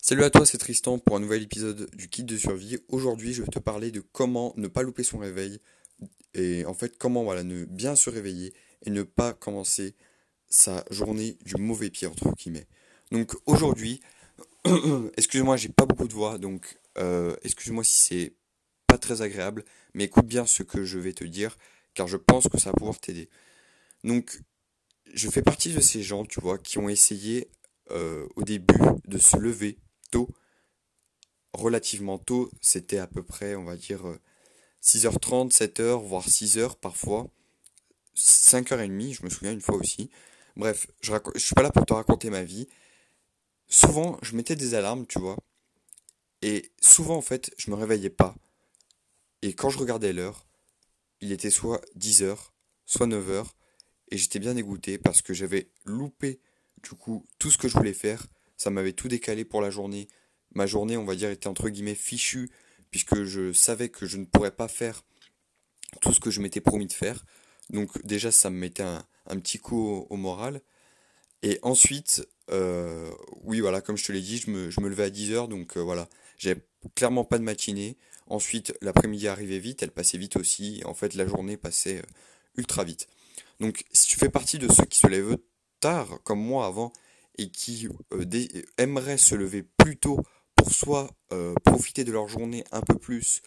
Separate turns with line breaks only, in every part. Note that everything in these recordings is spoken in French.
Salut à toi, c'est Tristan pour un nouvel épisode du kit de survie. Aujourd'hui, je vais te parler de comment ne pas louper son réveil et en fait comment voilà ne bien se réveiller et ne pas commencer sa journée du mauvais pied entre guillemets. Donc aujourd'hui, excuse-moi, j'ai pas beaucoup de voix, donc euh, excuse-moi si c'est pas très agréable, mais écoute bien ce que je vais te dire, car je pense que ça va pouvoir t'aider. Donc, je fais partie de ces gens, tu vois, qui ont essayé euh, au début de se lever tôt, relativement tôt, c'était à peu près, on va dire, 6h30, 7h, voire 6h parfois, 5h30, je me souviens une fois aussi. Bref, je, je suis pas là pour te raconter ma vie. Souvent, je mettais des alarmes, tu vois, et souvent, en fait, je me réveillais pas. Et quand je regardais l'heure, il était soit 10h, soit 9h, et j'étais bien dégoûté parce que j'avais loupé, du coup, tout ce que je voulais faire ça m'avait tout décalé pour la journée. Ma journée, on va dire, était entre guillemets fichue, puisque je savais que je ne pourrais pas faire tout ce que je m'étais promis de faire. Donc déjà, ça me mettait un, petit coup au, moral. Et ensuite, euh, oui, voilà, comme je te l'ai dit, je me, levais à 10h, donc euh, voilà, j'avais clairement pas de matinée. Ensuite, l'après-midi arrivait vite, elle passait vite aussi, et en fait, la journée passait euh, ultra vite. Donc, si tu fais partie de ceux qui se lèvent tard, comme moi avant, et qui euh, aimeraient se lever plus tôt pour soit euh, profiter de leur journée un peu plus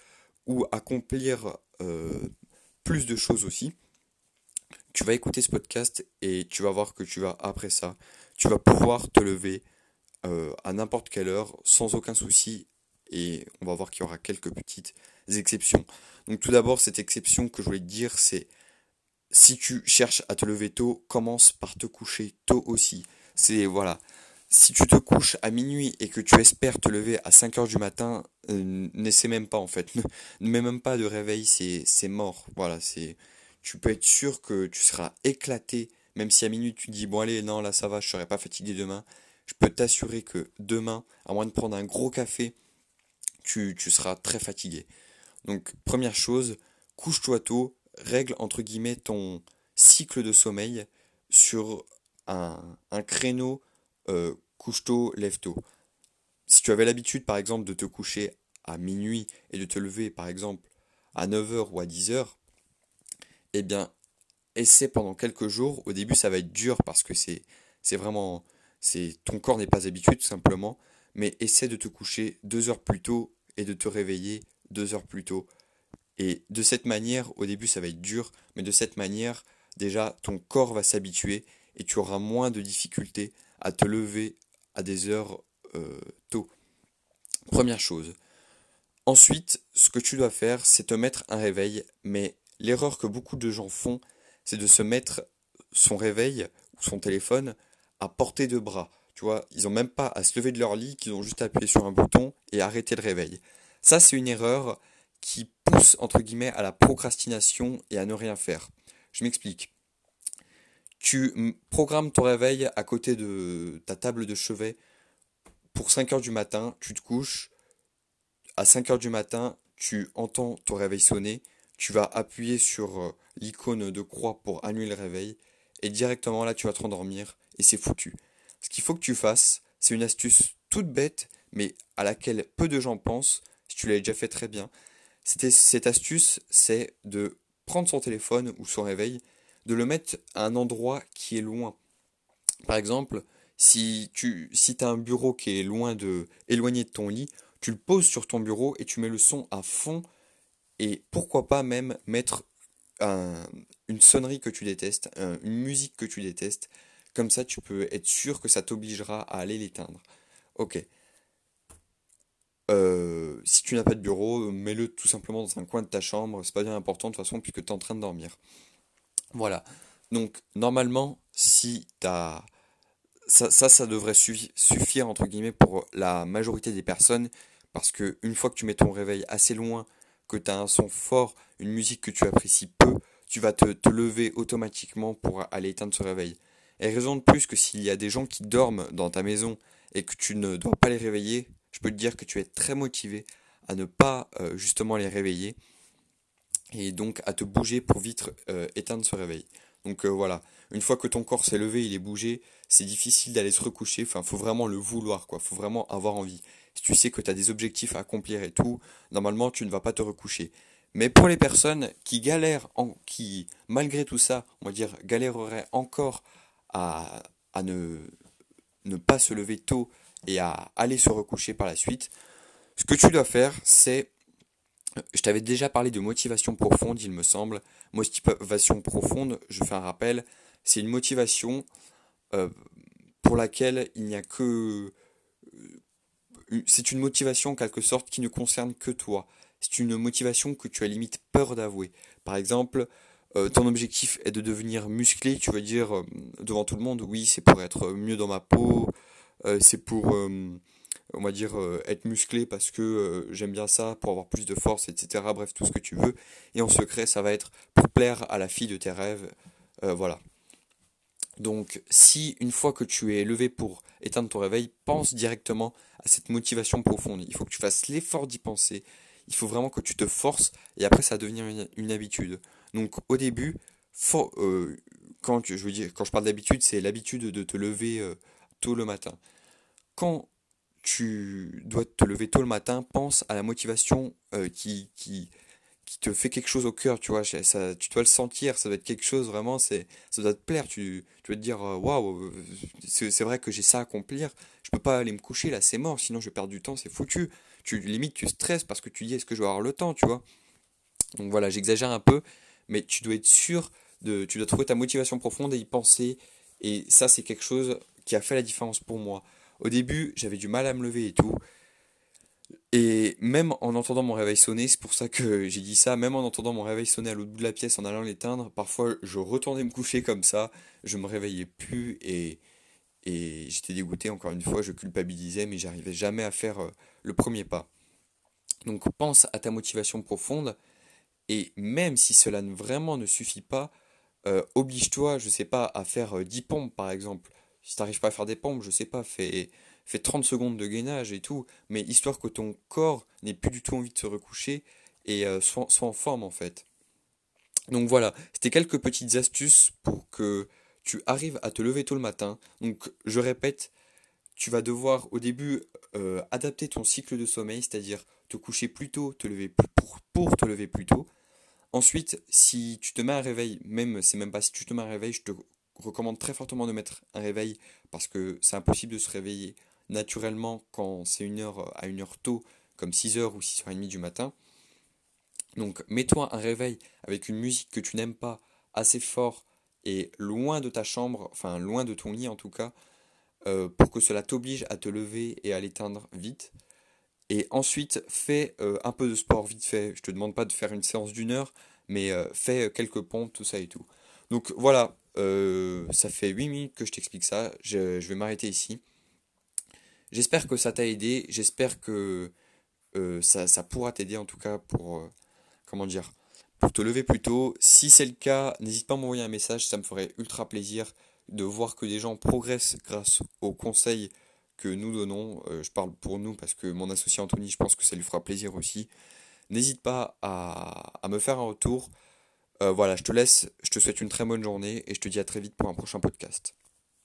ou accomplir euh, plus de choses aussi, tu vas écouter ce podcast et tu vas voir que tu vas, après ça, tu vas pouvoir te lever à n'importe quelle heure sans aucun souci et on va voir qu'il y aura quelques petites exceptions. Donc tout d'abord, cette exception que je voulais te dire, c'est si tu cherches à te lever tôt, commence par te coucher tôt aussi. C'est voilà. Si tu te couches à minuit et que tu espères te lever à 5 heures du matin, euh, n'essaie même pas en fait. Ne, mets même pas de réveil, c'est mort. Voilà, c'est tu peux être sûr que tu seras éclaté, même si à minuit tu dis bon allez non là ça va, je serai pas fatigué demain. Je peux t'assurer que demain, à moins de prendre un gros café, tu, tu seras très fatigué. Donc première chose, couche-toi tôt, règle entre guillemets ton cycle de sommeil sur un, créneau euh, couche-tôt, lève-tôt. Si tu avais l'habitude, par exemple, de te coucher à minuit et de te lever, par exemple, à 9h ou à 10h, eh bien, essaie pendant quelques jours. Au début, ça va être dur parce que c'est, c'est vraiment, c'est, ton corps n'est pas habitué tout simplement. Mais essaie de te coucher deux heures plus tôt et de te réveiller deux heures plus tôt. Et de cette manière, au début, ça va être dur, mais de cette manière, déjà, ton corps va s'habituer et tu auras moins de difficultés à te lever à des heures euh, tôt. Première chose. Ensuite, ce que tu dois faire, c'est te mettre un réveil, mais l'erreur que beaucoup de gens font, c'est de se mettre son réveil ou son téléphone à portée de bras. Tu vois, ils n'ont même pas à se lever de leur lit, qu'ils ont juste à appuyer sur un bouton et arrêter le réveil. Ça, c'est une erreur qui pousse, entre guillemets, à la procrastination et à ne rien faire. Je m'explique tu programmes ton réveil à côté de ta table de chevet pour 5 heures du matin, tu te couches, à 5 heures du matin, tu entends ton réveil sonner, tu vas appuyer sur euh, l'icône de croix pour annuler le réveil, et directement là tu vas te rendormir, et c'est foutu. Ce qu'il faut que tu fasses, c'est une astuce toute bête, mais à laquelle peu de gens pensent, si tu l'as déjà fait très bien. Cette astuce, c'est de prendre son téléphone ou son réveil, de le mettre à un endroit qui est loin. Par exemple, si tu si as un bureau qui est loin de éloigné de ton lit, tu le poses sur ton bureau et tu mets le son à fond et pourquoi pas même mettre une sonnerie que tu détestes, une musique que tu détestes. Comme ça, tu peux être sûr que ça t'obligera à aller l'éteindre. Ok. Euh, si tu n'as pas de bureau, mets-le tout simplement dans un coin de ta chambre. C'est pas bien important de toute façon puisque tu es en train de dormir. Voilà. Donc, normalement, si t'as. Ça, ça, devrait suffire, entre guillemets, pour la majorité des personnes. Parce que une fois que tu mets ton réveil assez loin, que tu as un son fort, une musique que tu apprécies peu, tu vas te, te lever automatiquement pour aller éteindre ce réveil. Et raison de plus que s'il y a des gens qui dorment dans ta maison et que tu ne dois pas les réveiller, je peux te dire que tu es très motivé à ne pas euh, justement les réveiller et donc à te bouger pour vite euh, éteindre ce réveil. Donc voilà, une fois que ton corps s'est levé, il est bougé, c'est difficile d'aller se recoucher, enfin faut vraiment le vouloir quoi, faut vraiment avoir envie. Si tu sais que tu as des objectifs à accomplir et tout, normalement tu ne vas pas te recoucher. Mais pour les personnes qui galèrent, en, qui malgré tout ça, on va dire, galéreraient encore à, à ne, ne pas se lever tôt et à aller se recoucher par la suite, ce que tu dois faire, c'est, je t'avais déjà parlé de motivation profonde, il me semble. Motivation profonde, je fais un rappel, c'est une motivation euh, pour laquelle il n'y a que... Euh, c'est une motivation en quelque sorte qui ne concerne que toi. C'est une motivation que tu as limite peur d'avouer. Par exemple, euh, ton objectif est de devenir musclé, tu vas dire devant tout le monde, oui, c'est pour être mieux dans ma peau, c'est pour, on va dire, être musclé parce que j'aime bien ça, pour avoir plus de force, etc. Bref, tout ce que tu veux. Et en secret, ça va être pour plaire à la fille de tes rêves. voilà. Donc si une fois que tu es levé pour éteindre ton réveil, pense directement à cette motivation profonde. Il faut que tu fasses l'effort d'y penser. Il faut vraiment que tu te forces et après ça va devenir une, habitude. Donc au début, euh, quand, je veux dire, quand je parle d'habitude, c'est l'habitude de te lever euh, tôt le matin. Quand tu dois te lever tôt le matin, pense à la motivation euh, qui, qui, qui te fait quelque chose au cœur, tu vois, ça, tu dois le sentir, ça doit être quelque chose vraiment, c'est, ça doit te plaire, tu, tu vas te dire, euh, waouh, c'est, vrai que j'ai ça à accomplir, je peux pas aller me coucher là, c'est mort, sinon je perdre du temps, c'est foutu. Tu limite, tu stresses parce que tu dis, est-ce que je vais avoir le temps, tu vois. Donc voilà, j'exagère un peu, mais tu dois être sûr de, tu dois trouver ta motivation profonde et y penser, et ça c'est quelque chose qui a fait la différence pour moi. Au début, j'avais du mal à me lever et tout. Et même en entendant mon réveil sonner, c'est pour ça que j'ai dit ça, même en entendant mon réveil sonner à l'autre bout de la pièce en allant l'éteindre, parfois je retournais me coucher comme ça, je me réveillais plus et, et j'étais dégoûté encore une fois, je culpabilisais mais j'arrivais jamais à faire euh, le premier pas. Donc pense à ta motivation profonde et même si cela vraiment ne suffit pas, euh, oblige-toi, je sais pas, à faire 10 euh, pompes par exemple. Si tu n'arrives pas à faire des pompes, je sais pas, fais fais 30 secondes de gainage et tout, mais histoire que ton corps n'ait plus du tout envie de se recoucher et euh, soit, en forme en fait. Donc voilà, c'était quelques petites astuces pour que tu arrives à te lever tôt le matin. Donc je répète, tu vas devoir au début euh, adapter ton cycle de sommeil, c'est-à-dire te coucher plus tôt, te lever pour, pour te lever plus tôt. Ensuite, si tu te mets un réveil, même c'est même pas si tu te mets un réveil, je te recommande très fortement de mettre un réveil parce que c'est impossible de se réveiller naturellement quand c'est une heure à une heure tôt, comme 6h ou 6h30 du matin. Donc mets-toi un réveil avec une musique que tu n'aimes pas assez fort et loin de ta chambre, enfin loin de ton lit en tout cas, euh, pour que cela t'oblige à te lever et à l'éteindre vite. Et ensuite, fais euh, un peu de sport vite fait. Je te demande pas de faire une séance d'une heure, mais euh, fais quelques pompes, tout ça et tout. Donc voilà, ça fait 8 minutes que je t'explique ça. je vais m'arrêter ici. J'espère que ça t'a aidé, j'espère que euh, ça, pourra t'aider en tout cas pour, euh, comment dire, pour te lever plus tôt. Si c'est le cas, n'hésite pas à m'envoyer un message, ça me ferait ultra plaisir de voir que des gens progressent grâce aux conseils que nous donnons. Euh, je parle pour nous parce que mon associé Anthony, je pense que ça lui fera plaisir aussi. N'hésite pas à, me faire un retour. Voilà, je te laisse, je te souhaite une très bonne journée et je te dis à très vite pour un prochain podcast.